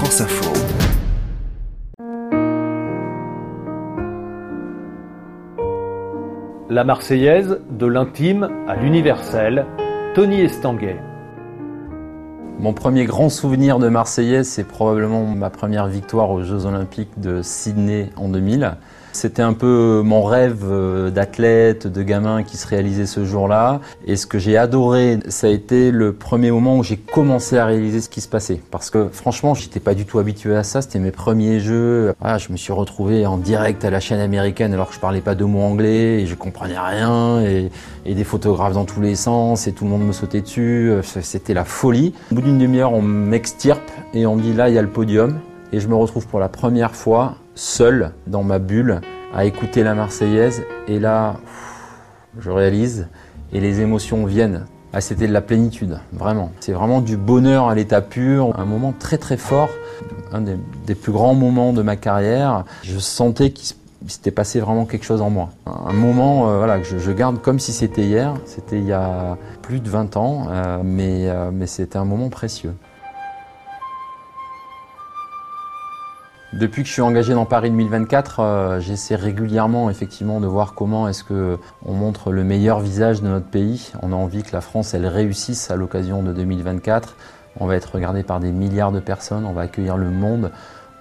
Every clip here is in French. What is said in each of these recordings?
France Info. La Marseillaise, de l'intime à l'universel, Tony Estanguet. Mon premier grand souvenir de Marseillaise, c'est probablement ma première victoire aux Jeux Olympiques de Sydney en 2000. C'était un peu mon rêve euh, d'athlète, de gamin qui se réalisait ce jour-là. Et ce que j'ai adoré, ça a été le premier moment où j'ai commencé à réaliser ce qui se passait. Parce que franchement, j'étais pas du tout habitué à ça. C'était mes premiers jeux. Ah, je me suis retrouvé en direct à la chaîne américaine alors que je parlais pas deux mots anglais et je comprenais rien. Et, et des photographes dans tous les sens et tout le monde me sautait dessus. C'était la folie. Au bout d'une demi-heure, on m'extirpe et on me dit là, il y a le podium. Et je me retrouve pour la première fois seul dans ma bulle à écouter la Marseillaise. Et là, je réalise et les émotions viennent. Ah, c'était de la plénitude, vraiment. C'est vraiment du bonheur à l'état pur, un moment très très fort, un des, plus grands moments de ma carrière. Je sentais qu'il s'était passé vraiment quelque chose en moi. Un moment euh, voilà, que je, garde comme si c'était hier, c'était il y a plus de 20 ans, euh, mais, euh, mais c'était un moment précieux. Depuis que je suis engagé dans Paris 2024, euh, j'essaie régulièrement effectivement de voir comment est-ce que on montre le meilleur visage de notre pays. On a envie que la France elle réussisse à l'occasion de 2024. On va être regardé par des milliards de personnes, on va accueillir le monde.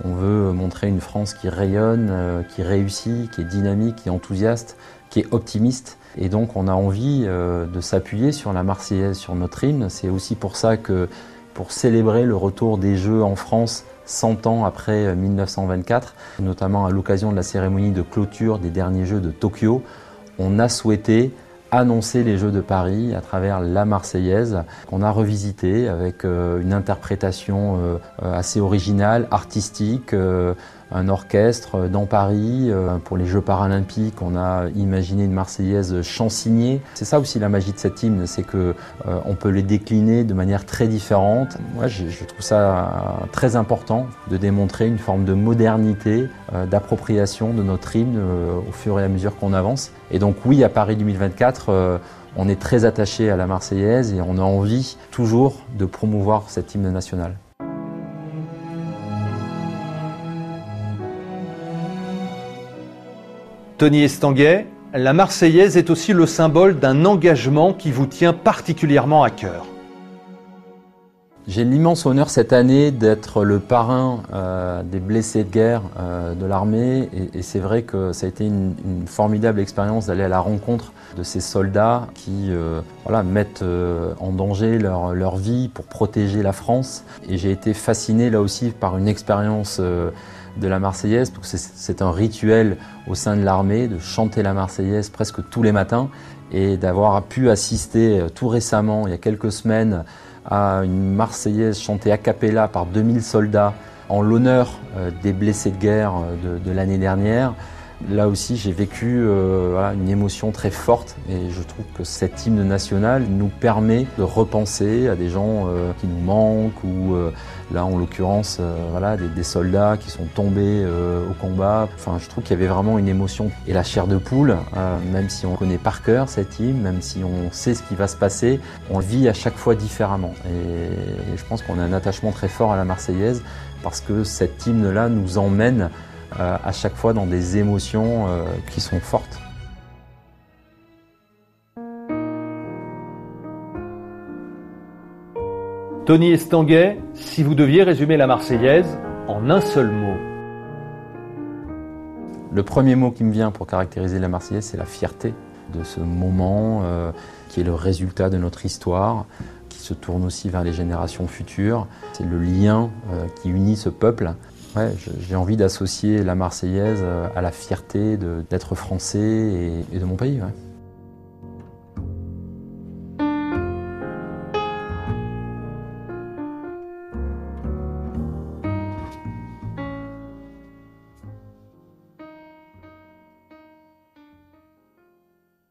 On veut montrer une France qui rayonne, euh, qui réussit, qui est dynamique, qui est enthousiaste, qui est optimiste. Et donc on a envie euh, de s'appuyer sur la Marseillaise, sur notre hymne. C'est aussi pour ça que pour célébrer le retour des Jeux en France 100 ans après 1924, euh, notamment à l'occasion de la cérémonie de clôture des derniers Jeux de Tokyo, on a souhaité annoncer les Jeux de Paris à travers la Marseillaise, qu'on a revisité avec euh, une interprétation euh, assez originale, artistique, un orchestre dans Paris. Euh, pour les Jeux paralympiques, on a imaginé une Marseillaise chansignée. C'est ça aussi la magie de cette hymne, c'est que euh, on peut les décliner de manière très différente. Moi, je, trouve ça très important de démontrer une forme de modernité, euh, d'appropriation de notre hymne au fur et à mesure qu'on avance. Et donc oui, à Paris 2024, on est très attaché à la Marseillaise et on a envie toujours de promouvoir cette hymne nationale. Tony Estanguet, la Marseillaise est aussi le symbole d'un engagement qui vous tient particulièrement à cœur. J'ai l'immense honneur cette année d'être le parrain euh, des blessés de guerre euh, de l'armée et, c'est vrai que ça a été une, formidable expérience d'aller à la rencontre de ces soldats qui euh, mettent en danger leur, leur, vie pour protéger la France et j'ai été fasciné là aussi par une expérience de la Marseillaise, parce que c'est un rituel au sein de l'armée de chanter la Marseillaise presque tous les matins et d'avoir pu assister tout récemment, il y a quelques semaines, à une Marseillaise chantée a cappella par 2000 soldats en l'honneur euh, des blessés de guerre euh, de, l'année dernière. Là aussi, j'ai vécu euh, une émotion très forte et je trouve que cet hymne national nous permet de repenser à des gens qui nous manquent ou là, en l'occurrence, voilà, des, soldats qui sont tombés au combat. Enfin, je trouve qu'il y avait vraiment une émotion et la chair de poule, même si on connaît par cœur cet hymne, même si on sait ce qui va se passer, on le vit à chaque fois différemment. et je pense qu'on a un attachement très fort à la Marseillaise parce que cet hymne-là nous emmène euh, à chaque fois dans des émotions euh, qui sont fortes. Tony Estanguet, si vous deviez résumer la Marseillaise en un seul mot. Le premier mot qui me vient pour caractériser la Marseillaise, c'est la fierté de ce moment euh, qui est le résultat de notre histoire, qui se tourne aussi vers les générations futures. C'est le lien qui unit ce peuple j'ai envie d'associer la Marseillaise euh, à la fierté d'être français et, de mon pays.